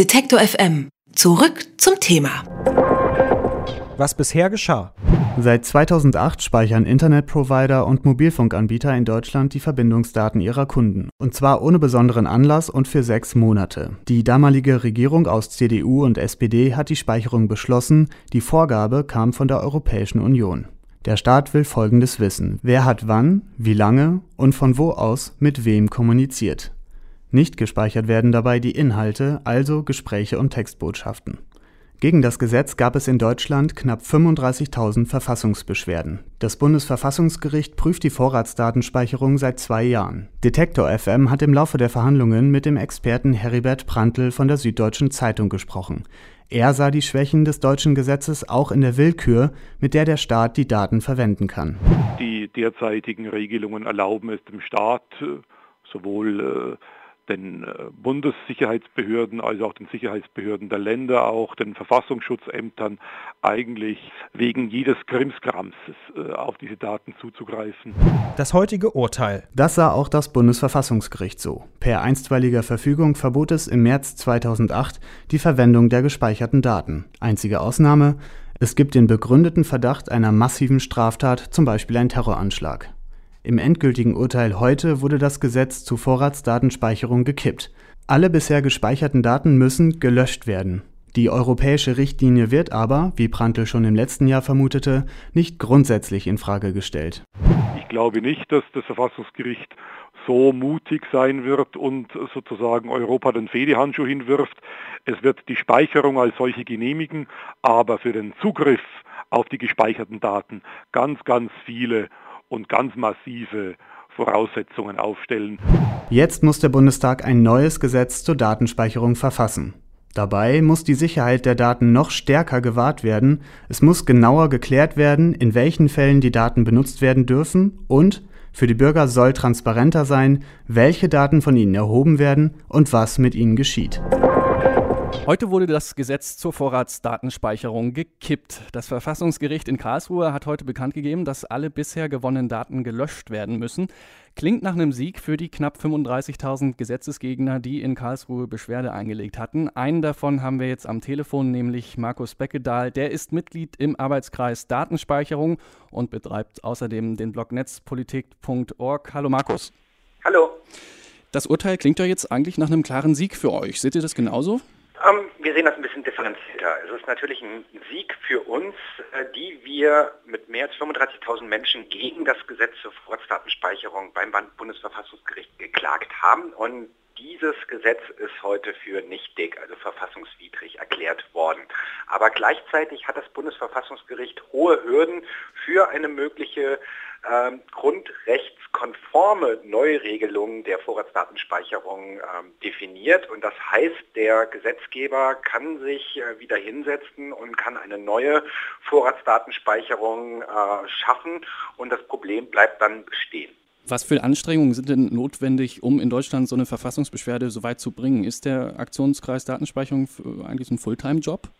Detektor FM. Zurück zum Thema. Was bisher geschah. Seit 2008 speichern Internetprovider und Mobilfunkanbieter in Deutschland die Verbindungsdaten ihrer Kunden. Und zwar ohne besonderen Anlass und für sechs Monate. Die damalige Regierung aus CDU und SPD hat die Speicherung beschlossen. Die Vorgabe kam von der Europäischen Union. Der Staat will Folgendes wissen. Wer hat wann, wie lange und von wo aus mit wem kommuniziert. Nicht gespeichert werden dabei die Inhalte, also Gespräche und Textbotschaften. Gegen das Gesetz gab es in Deutschland knapp 35.000 Verfassungsbeschwerden. Das Bundesverfassungsgericht prüft die Vorratsdatenspeicherung seit zwei Jahren. Detektor FM hat im Laufe der Verhandlungen mit dem Experten Heribert Prantl von der Süddeutschen Zeitung gesprochen. Er sah die Schwächen des deutschen Gesetzes auch in der Willkür, mit der der Staat die Daten verwenden kann. Die derzeitigen Regelungen erlauben es dem Staat, äh, sowohl äh, den äh, Bundessicherheitsbehörden, also auch den Sicherheitsbehörden der Länder, auch den Verfassungsschutzämtern eigentlich wegen jedes Krimskrams äh, auf diese Daten zuzugreifen. Das heutige Urteil. Das sah auch das Bundesverfassungsgericht so. Per einstweiliger Verfügung verbot es im März 2008 die Verwendung der gespeicherten Daten. Einzige Ausnahme, es gibt den begründeten Verdacht einer massiven Straftat, zum Beispiel ein Terroranschlag. Im endgültigen Urteil heute wurde das Gesetz zur Vorratsdatenspeicherung gekippt. Alle bisher gespeicherten Daten müssen gelöscht werden. Die europäische Richtlinie wird aber, wie Prantl schon im letzten Jahr vermutete, nicht grundsätzlich in Frage gestellt. Ich glaube nicht, dass das Verfassungsgericht so mutig sein wird und sozusagen Europa den Fehdehandschuh hinwirft. Es wird die Speicherung als solche genehmigen, aber für den Zugriff auf die gespeicherten Daten ganz, ganz viele und ganz massive Voraussetzungen aufstellen. Jetzt muss der Bundestag ein neues Gesetz zur Datenspeicherung verfassen. Dabei muss die Sicherheit der Daten noch stärker gewahrt werden, es muss genauer geklärt werden, in welchen Fällen die Daten benutzt werden dürfen und für die Bürger soll transparenter sein, welche Daten von ihnen erhoben werden und was mit ihnen geschieht. Heute wurde das Gesetz zur Vorratsdatenspeicherung gekippt. Das Verfassungsgericht in Karlsruhe hat heute bekannt gegeben, dass alle bisher gewonnenen Daten gelöscht werden müssen. Klingt nach einem Sieg für die knapp 35.000 Gesetzesgegner, die in Karlsruhe Beschwerde eingelegt hatten. Einen davon haben wir jetzt am Telefon, nämlich Markus Beckedahl. Der ist Mitglied im Arbeitskreis Datenspeicherung und betreibt außerdem den Blog netzpolitik.org. Hallo Markus. Hallo. Das Urteil klingt ja jetzt eigentlich nach einem klaren Sieg für euch. Seht ihr das genauso? Ähm, wir sehen das ein bisschen differenzierter. Es ist natürlich ein Sieg für uns, äh, die wir mit mehr als 35.000 Menschen gegen das Gesetz zur Vorratsdatenspeicherung beim Bundesverfassungsgericht geklagt haben. Und dieses Gesetz ist heute für nichtig, also verfassungswidrig erklärt worden. Aber gleichzeitig hat das Bundesverfassungsgericht hohe Hürden für eine mögliche ähm, grundrechtskonforme Neuregelung der Vorratsdatenspeicherung ähm, definiert. Und das heißt, der Gesetzgeber kann sich äh, wieder hinsetzen und kann eine neue Vorratsdatenspeicherung äh, schaffen und das Problem bleibt dann bestehen. Was für Anstrengungen sind denn notwendig, um in Deutschland so eine Verfassungsbeschwerde so weit zu bringen? Ist der Aktionskreis Datenspeicherung eigentlich ein Fulltime-Job?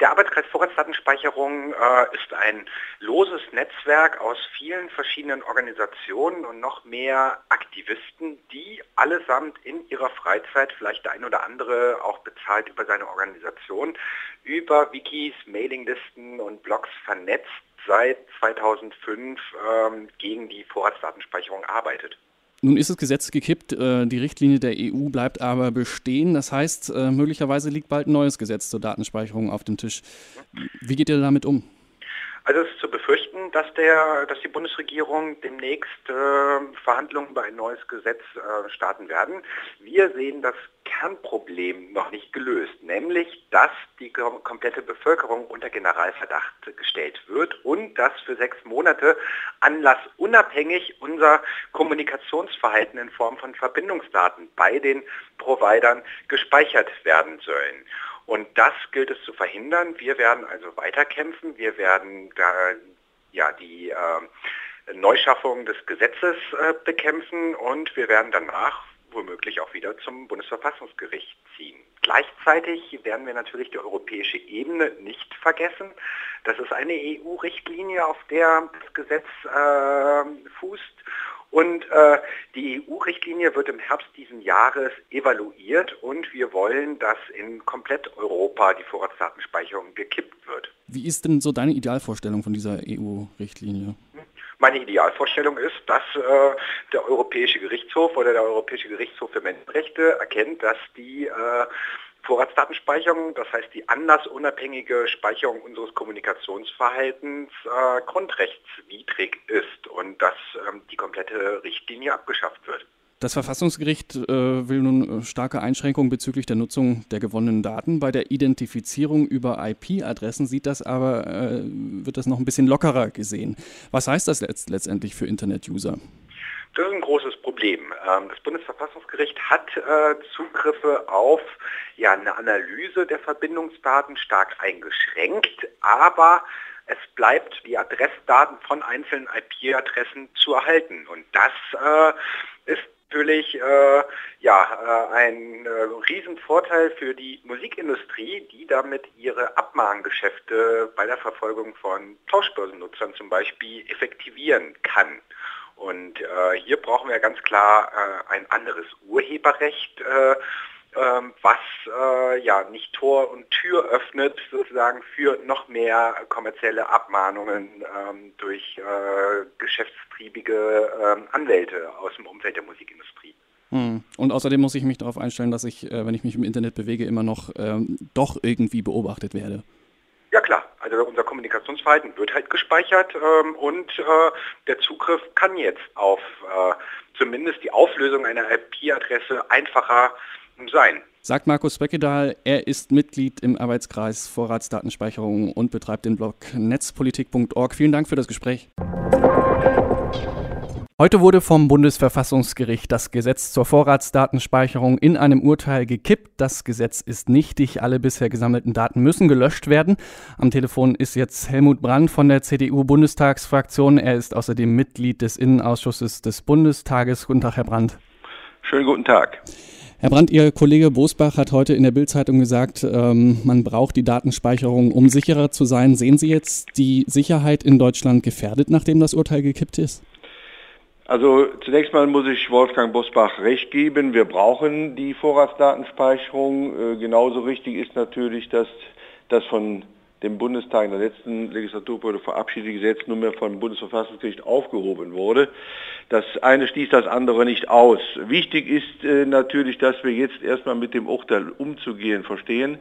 Der Arbeitskreis Vorratsdatenspeicherung äh, ist ein loses Netzwerk aus vielen verschiedenen Organisationen und noch mehr Aktivisten, die allesamt in ihrer Freizeit, vielleicht der ein oder andere auch bezahlt über seine Organisation, über Wikis, Mailinglisten und Blogs vernetzt seit 2005 ähm, gegen die Vorratsdatenspeicherung arbeitet. Nun ist das Gesetz gekippt, äh, die Richtlinie der EU bleibt aber bestehen. Das heißt, äh, möglicherweise liegt bald ein neues Gesetz zur Datenspeicherung auf dem Tisch. Wie geht ihr damit um? Also es ist zu befürchten, dass, der, dass die Bundesregierung demnächst äh, Verhandlungen über ein neues Gesetz äh, starten werden. Wir sehen das Kernproblem noch nicht gelöst, nämlich dass die komplette Bevölkerung unter Generalverdacht gestellt wird und dass für sechs Monate anlassunabhängig unser Kommunikationsverhalten in Form von Verbindungsdaten bei den Providern gespeichert werden sollen. Und das gilt es zu verhindern. Wir werden also weiterkämpfen. Wir werden da, ja, die äh, Neuschaffung des Gesetzes äh, bekämpfen und wir werden danach womöglich auch wieder zum Bundesverfassungsgericht ziehen. Gleichzeitig werden wir natürlich die europäische Ebene nicht vergessen. Das ist eine EU-Richtlinie, auf der das Gesetz äh, fußt Und äh, die EU-Richtlinie wird im Herbst diesen Jahres evaluiert und wir wollen, dass in komplett Europa die Vorratsdatenspeicherung gekippt wird. Wie ist denn so deine Idealvorstellung von dieser EU-Richtlinie? Meine Idealvorstellung ist, dass äh, der Europäische Gerichtshof oder der Europäische Gerichtshof für Menschenrechte erkennt, dass die äh, Vorratsdatenspeicherung, das heißt die anlassunabhängige Speicherung unseres Kommunikationsverhaltens äh, grundrechtswidrig ist und dass ähm, die komplette Richtlinie abgeschafft wird. Das Verfassungsgericht äh, will nun äh, starke Einschränkungen bezüglich der Nutzung der gewonnenen Daten. Bei der Identifizierung über IP-Adressen sieht das aber, äh, wird das noch ein bisschen lockerer gesehen. Was heißt das letzt letztendlich für Internet-User? Das ist ein großes Problem. Ähm, das Bundesverfassungsgericht hat äh, Zugriffe auf ja, eine Analyse der Verbindungsdaten stark eingeschränkt, aber es bleibt die Adressdaten von einzelnen IP-Adressen zu erhalten. Und das äh, ist natürlich äh, ja, äh, ein äh, Riesenvorteil für die Musikindustrie, die damit ihre Abmahngeschäfte bei der Verfolgung von Tauschbörsennutzern zum Beispiel effektivieren kann. Und äh, hier brauchen wir ganz klar äh, ein anderes Urheberrecht, äh, ähm, was äh, ja nicht Tor und Tür öffnet sozusagen für noch mehr kommerzielle Abmahnungen ähm, durch äh, geschäftstriebige ähm, Anwälte aus dem Umfeld der Musikindustrie. Hm. Und außerdem muss ich mich darauf einstellen, dass ich, äh, wenn ich mich im Internet bewege, immer noch doch irgendwie beobachtet werde. Also unser Kommunikationsverhalten wird halt gespeichert ähm, und äh, der Zugriff kann jetzt auf äh, zumindest die Auflösung einer IP-Adresse einfacher sein. Sagt Markus Beckedahl, er ist Mitglied im Arbeitskreis Vorratsdatenspeicherung und betreibt den Blog netzpolitik.org. Vielen Dank für das Gespräch. Heute wurde vom Bundesverfassungsgericht das Gesetz zur Vorratsdatenspeicherung in einem Urteil gekippt. Das Gesetz ist nichtig. Alle bisher gesammelten Daten müssen gelöscht werden. Am Telefon ist jetzt Helmut Brandt von der CDU-Bundestagsfraktion. Er ist außerdem Mitglied des Innenausschusses des Bundestages. Guten Tag, Herr Brandt. Schönen guten Tag. Herr Brandt, Ihr Kollege Bosbach hat heute in der Bildzeitung gesagt, ähm, man braucht die Datenspeicherung, um sicherer zu sein. Sehen Sie jetzt die Sicherheit in Deutschland gefährdet, nachdem das Urteil gekippt ist? Also zunächst mal muss ich Wolfgang Bosbach recht geben. Wir brauchen die Vorratsdatenspeicherung. Äh, genauso richtig ist natürlich, dass das von dem Bundestag in der letzten Legislaturperiode verabschiedete Gesetz nunmehr vom Bundesverfassungsgericht aufgehoben wurde. Das eine schließt das andere nicht aus. Wichtig ist äh, natürlich, dass wir jetzt erstmal mit dem Urteil umzugehen verstehen.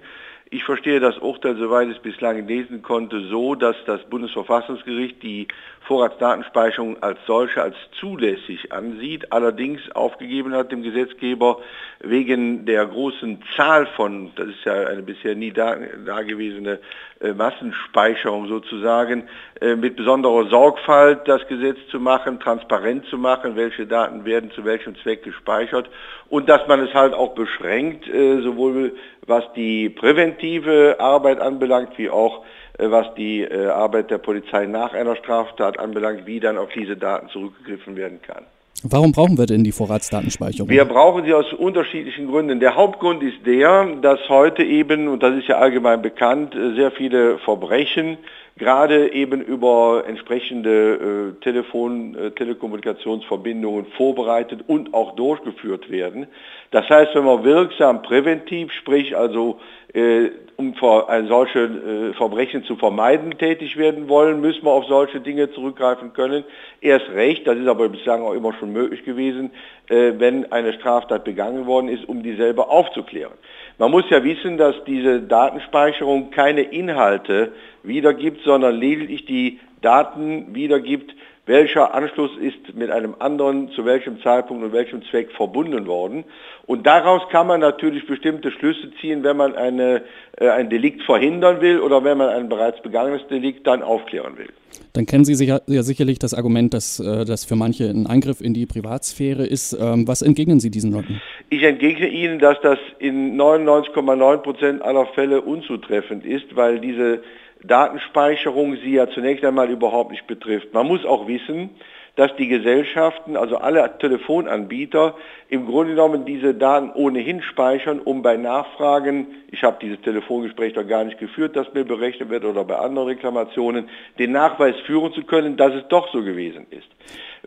Ich verstehe das Urteil, soweit es bislang lesen konnte, so, dass das Bundesverfassungsgericht die Vorratsdatenspeicherung als solche als zulässig ansieht, allerdings aufgegeben hat dem Gesetzgeber wegen der großen Zahl von, das ist ja eine bisher nie dagewesene äh, Massenspeicherung sozusagen, äh, mit besonderer Sorgfalt das Gesetz zu machen, transparent zu machen, welche Daten werden zu welchem Zweck gespeichert und dass man es halt auch beschränkt, äh, sowohl was die präventive Arbeit anbelangt, wie auch äh, was die äh, Arbeit der Polizei nach einer Straftat anbelangt, wie dann auf diese Daten zurückgegriffen werden kann. Warum brauchen wir denn die Vorratsdatenspeicherung? Wir brauchen sie aus unterschiedlichen Gründen. Der Hauptgrund ist der, dass heute eben, und das ist ja allgemein bekannt, äh, sehr viele Verbrechen gerade eben über entsprechende äh, Telefon, äh, Telekommunikationsverbindungen vorbereitet und auch durchgeführt werden. Das heißt, wenn wir wirksam präventiv, sprich also äh, um ein solche äh, Verbrechen zu vermeiden tätig werden wollen, müssen wir auf solche Dinge zurückgreifen können. Erst recht, das ist aber bislang auch immer schon möglich gewesen, äh, wenn eine Straftat begangen worden ist, um dieselbe aufzuklären. Man muss ja wissen, dass diese Datenspeicherung keine Inhalte wiedergibt, sondern lediglich die Daten wiedergibt, welcher Anschluss ist mit einem anderen zu welchem Zeitpunkt und welchem Zweck verbunden worden. Und daraus kann man natürlich bestimmte Schlüsse ziehen, wenn man eine, äh, ein Delikt verhindern will oder wenn man ein bereits begangenes Delikt dann aufklären will. Dann kennen Sie sicher, ja sicherlich das Argument, dass äh, das für manche ein Eingriff in die Privatsphäre ist. Ähm, was entgegnen Sie diesen Leuten? Ich entgegne Ihnen, dass das in 99,9 Prozent aller Fälle unzutreffend ist, weil diese Datenspeicherung sie ja zunächst einmal überhaupt nicht betrifft. Man muss auch wissen, dass die Gesellschaften, also alle Telefonanbieter, im Grunde genommen diese Daten ohnehin speichern, um bei Nachfragen, ich habe dieses Telefongespräch doch gar nicht geführt, das mir berechnet wird oder bei anderen Reklamationen, den Nachweis führen zu können, dass es doch so gewesen ist.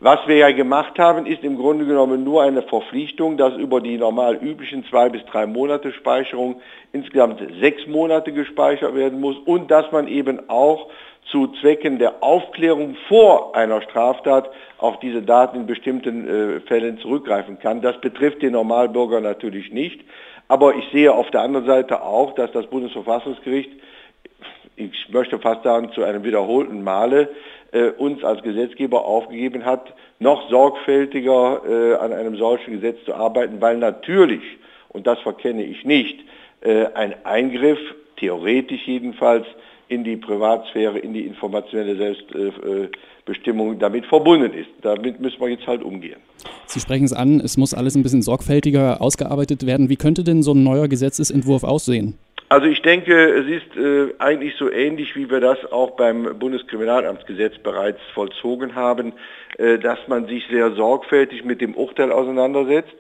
Was wir ja gemacht haben, ist im Grunde genommen nur eine Verpflichtung, dass über die normal üblichen zwei bis drei Monate Speicherung insgesamt sechs Monate gespeichert werden muss und dass man eben auch zu Zwecken der Aufklärung vor einer Straftat auf diese Daten in bestimmten äh, Fällen zurückgreifen kann. Das betrifft den Normalbürger natürlich nicht. Aber ich sehe auf der anderen Seite auch, dass das Bundesverfassungsgericht, ich möchte fast sagen zu einem wiederholten Male, äh, uns als Gesetzgeber aufgegeben hat, noch sorgfältiger äh, an einem solchen Gesetz zu arbeiten, weil natürlich, und das verkenne ich nicht, äh, ein Eingriff, theoretisch jedenfalls, in die Privatsphäre, in die informationelle Selbstbestimmung damit verbunden ist. Damit müssen wir jetzt halt umgehen. Sie sprechen es an, es muss alles ein bisschen sorgfältiger ausgearbeitet werden. Wie könnte denn so ein neuer Gesetzesentwurf aussehen? Also ich denke, es ist äh, eigentlich so ähnlich, wie wir das auch beim Bundeskriminalamtsgesetz bereits vollzogen haben, äh, dass man sich sehr sorgfältig mit dem Urteil auseinandersetzt,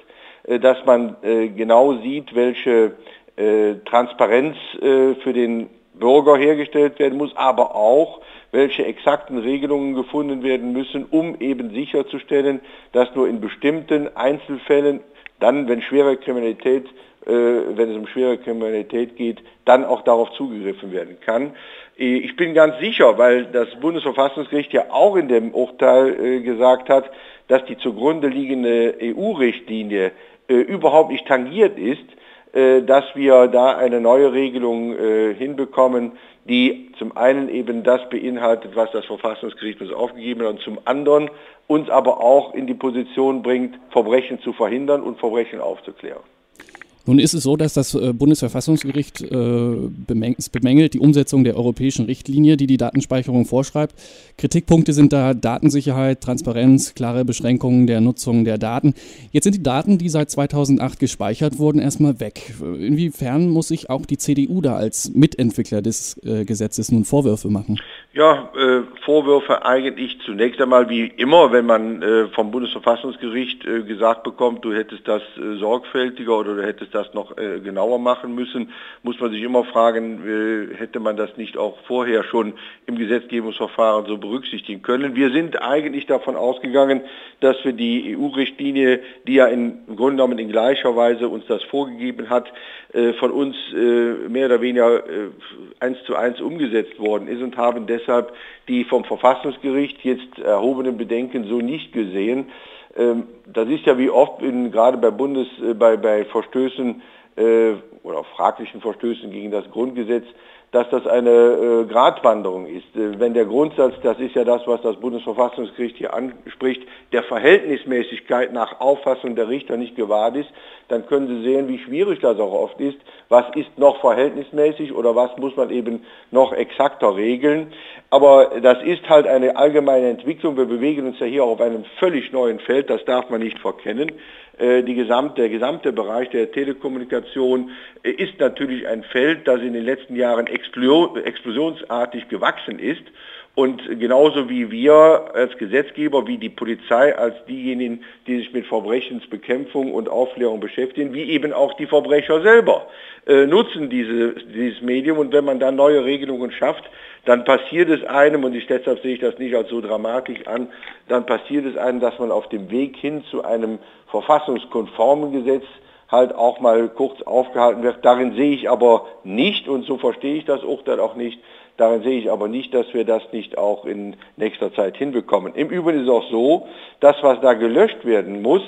äh, dass man äh, genau sieht, welche äh, Transparenz äh, für den Bürger hergestellt werden muss, aber auch welche exakten Regelungen gefunden werden müssen, um eben sicherzustellen, dass nur in bestimmten Einzelfällen, dann wenn schwere Kriminalität, äh, wenn es um schwere Kriminalität geht, dann auch darauf zugegriffen werden kann. Äh, ich bin ganz sicher, weil das Bundesverfassungsgericht ja auch in dem Urteil äh, gesagt hat, dass die zugrunde liegende EU-Richtlinie überhaupt nicht tangiert ist, dass wir da eine neue Regelung äh, hinbekommen, die zum einen eben das beinhaltet, was das Verfassungsgericht uns aufgegeben hat, und zum anderen uns aber auch in die Position bringt, Verbrechen zu verhindern und Verbrechen aufzuklären. Nun ist es so, dass das äh, Bundesverfassungsgericht äh, bemängelt die Umsetzung der europäischen Richtlinie, die die Datenspeicherung vorschreibt. Kritikpunkte sind da Datensicherheit, Transparenz, klare Beschränkungen der Nutzung der Daten. Jetzt sind die Daten, die seit 2008 gespeichert wurden, erstmal weg. Inwiefern muss sich auch die CDU da als Mitentwickler des äh, Gesetzes nun Vorwürfe machen? Ja, äh, Vorwürfe eigentlich zunächst einmal wie immer, wenn man äh, vom Bundesverfassungsgericht äh, gesagt bekommt, du hättest das sorgfältiger oder du hättest das noch äh, genauer machen müssen, muss man sich immer fragen, äh, hätte man das nicht auch vorher schon im Gesetzgebungsverfahren so berücksichtigen können. Wir sind eigentlich davon ausgegangen, dass wir die EU-Richtlinie, die ja im Grunde genommen in gleicher Weise uns das vorgegeben hat, äh, von uns äh, mehr oder weniger äh, eins zu eins umgesetzt worden ist und haben deshalb die vom Verfassungsgericht jetzt erhobenen Bedenken so nicht gesehen. Ähm, das ist ja wie oft in, gerade bei Bundes, äh, bei, bei Verstößen äh, oder fraglichen Verstößen gegen das Grundgesetz, dass das eine äh, Gratwanderung ist. Äh, wenn der Grundsatz, das ist ja das, was das Bundesverfassungsgericht hier anspricht, der Verhältnismäßigkeit nach Auffassung der Richter nicht gewahrt ist, dann können Sie sehen, wie schwierig das auch oft ist. Was ist noch verhältnismäßig oder was muss man eben noch exakter regeln? Aber das ist halt eine allgemeine Entwicklung. Wir bewegen uns ja hier auf einem völlig neuen Feld, das darf man nicht verkennen. Äh, gesamte, der gesamte Bereich der Telekommunikation äh, ist natürlich ein Feld, das in den letzten Jahren explosionsartig gewachsen ist. Und genauso wie wir als Gesetzgeber, wie die Polizei, als diejenigen, die sich mit Verbrechensbekämpfung und Aufklärung beschäftigen, wie eben auch die Verbrecher selber, äh, nutzen diese, dieses Medium. Und wenn man dann neue Regelungen schafft, dann passiert es einem, und ich, deshalb sehe ich das nicht als so dramatisch an, dann passiert es einem, dass man auf dem Weg hin zu einem verfassungskonformen Gesetz halt auch mal kurz aufgehalten wird. Darin sehe ich aber nicht, und so verstehe ich das Urteil auch nicht, darin sehe ich aber nicht, dass wir das nicht auch in nächster Zeit hinbekommen. Im Übrigen ist es auch so, das, was da gelöscht werden muss,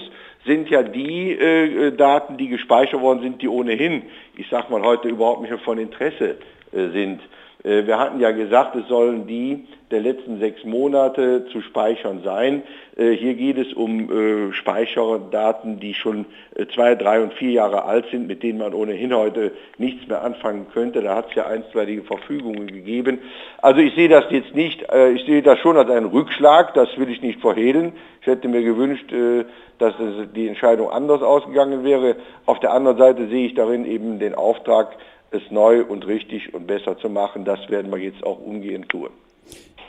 sind ja die äh, Daten, die gespeichert worden sind, die ohnehin, ich sage mal heute überhaupt nicht mehr von Interesse äh, sind. Äh, wir hatten ja gesagt, es sollen die der letzten sechs Monate zu speichern sein. Äh, hier geht es um äh, Speicherdaten, die schon zwei, drei und vier Jahre alt sind, mit denen man ohnehin heute nichts mehr anfangen könnte. Da hat es ja einstweilige Verfügungen gegeben. Also ich sehe das jetzt nicht, ich sehe das schon als einen Rückschlag, das will ich nicht verhehlen. Ich hätte mir gewünscht, dass die Entscheidung anders ausgegangen wäre. Auf der anderen Seite sehe ich darin eben den Auftrag, es neu und richtig und besser zu machen. Das werden wir jetzt auch umgehend tun.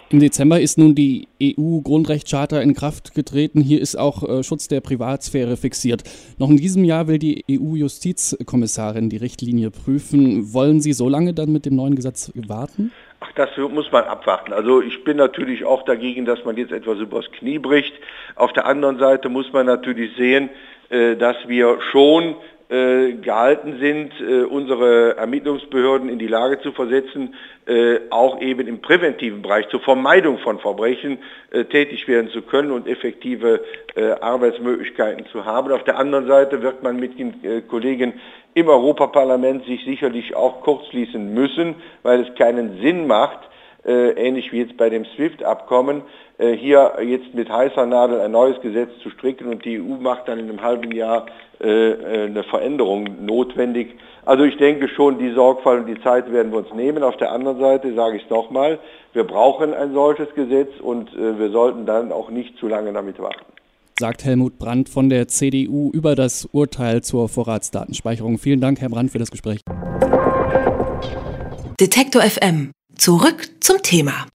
Im Dezember ist nun die EU-Grundrechtscharta in Kraft getreten. Hier ist auch äh, Schutz der Privatsphäre fixiert. Noch in diesem Jahr will die EU-Justizkommissarin die Richtlinie prüfen. Wollen Sie so lange dann mit dem neuen Gesetz warten? Ach, das muss man abwarten. Also ich bin natürlich auch dagegen, dass man jetzt etwas übers Knie bricht. Auf der anderen Seite muss man natürlich sehen, äh, dass wir schon gehalten sind, äh, unsere Ermittlungsbehörden in die Lage zu versetzen, äh, auch eben im präventiven Bereich zur Vermeidung von Verbrechen äh, tätig werden zu können und effektive äh, Arbeitsmöglichkeiten zu haben. Auf der anderen Seite wird man mit den äh, Kollegen im Europaparlament sich sicherlich auch kurzschließen müssen, weil es keinen Sinn macht, ähnlich wie jetzt bei dem SWIFT-Abkommen, hier jetzt mit heißer Nadel ein neues Gesetz zu stricken und die EU macht dann in einem halben Jahr eine Veränderung notwendig. Also ich denke schon, die Sorgfalt und die Zeit werden wir uns nehmen. Auf der anderen Seite sage ich es nochmal, wir brauchen ein solches Gesetz und äh, wir sollten dann auch nicht zu lange damit warten. Sagt Helmut Brandt von der CDU über das Urteil zur Vorratsdatenspeicherung. Vielen Dank, Herr Brandt, für das Gespräch. Detektor FM. Zurück zum Thema.